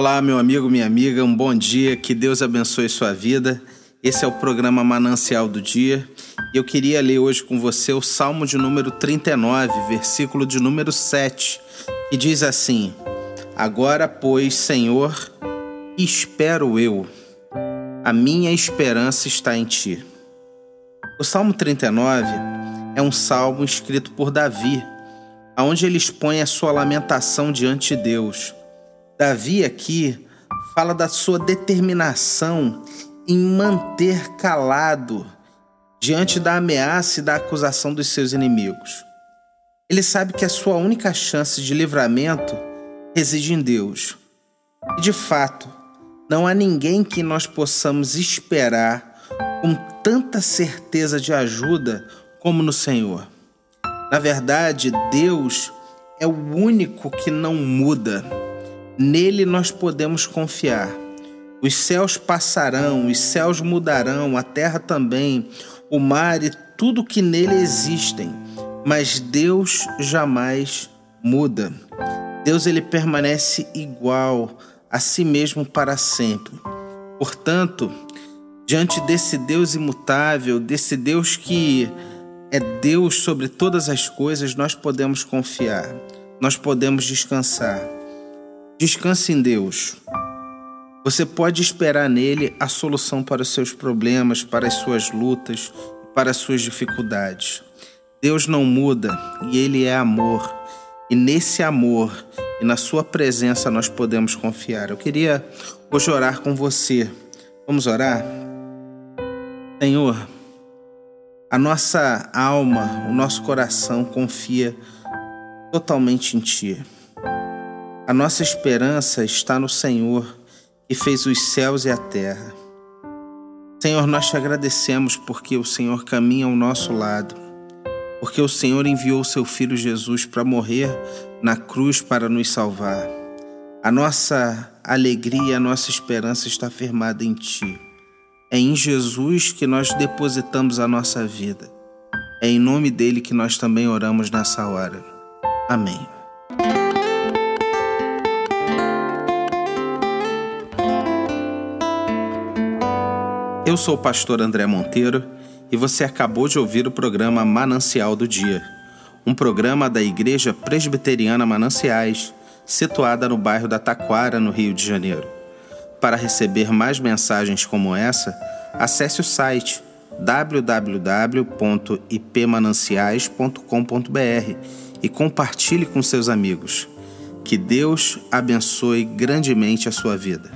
Olá, meu amigo, minha amiga, um bom dia, que Deus abençoe sua vida. Esse é o programa Manancial do Dia e eu queria ler hoje com você o Salmo de número 39, versículo de número 7, que diz assim: Agora, pois, Senhor, espero eu, a minha esperança está em ti. O Salmo 39 é um salmo escrito por Davi, onde ele expõe a sua lamentação diante de Deus. Davi aqui fala da sua determinação em manter calado diante da ameaça e da acusação dos seus inimigos. Ele sabe que a sua única chance de livramento reside em Deus. E de fato, não há ninguém que nós possamos esperar com tanta certeza de ajuda como no Senhor. Na verdade, Deus é o único que não muda. Nele nós podemos confiar. Os céus passarão, os céus mudarão, a terra também, o mar e tudo que nele existem, mas Deus jamais muda. Deus ele permanece igual a si mesmo para sempre. Portanto, diante desse Deus imutável, desse Deus que é Deus sobre todas as coisas, nós podemos confiar, nós podemos descansar. Descanse em Deus. Você pode esperar nele a solução para os seus problemas, para as suas lutas, para as suas dificuldades. Deus não muda e ele é amor. E nesse amor e na sua presença nós podemos confiar. Eu queria hoje orar com você. Vamos orar? Senhor, a nossa alma, o nosso coração confia totalmente em Ti. A nossa esperança está no Senhor e fez os céus e a terra. Senhor, nós te agradecemos porque o Senhor caminha ao nosso lado, porque o Senhor enviou seu Filho Jesus para morrer na cruz para nos salvar. A nossa alegria, a nossa esperança está firmada em Ti. É em Jesus que nós depositamos a nossa vida. É em nome dele que nós também oramos nessa hora. Amém. Eu sou o pastor André Monteiro e você acabou de ouvir o programa Manancial do Dia, um programa da Igreja Presbiteriana Mananciais, situada no bairro da Taquara, no Rio de Janeiro. Para receber mais mensagens como essa, acesse o site www.ipmananciais.com.br e compartilhe com seus amigos. Que Deus abençoe grandemente a sua vida.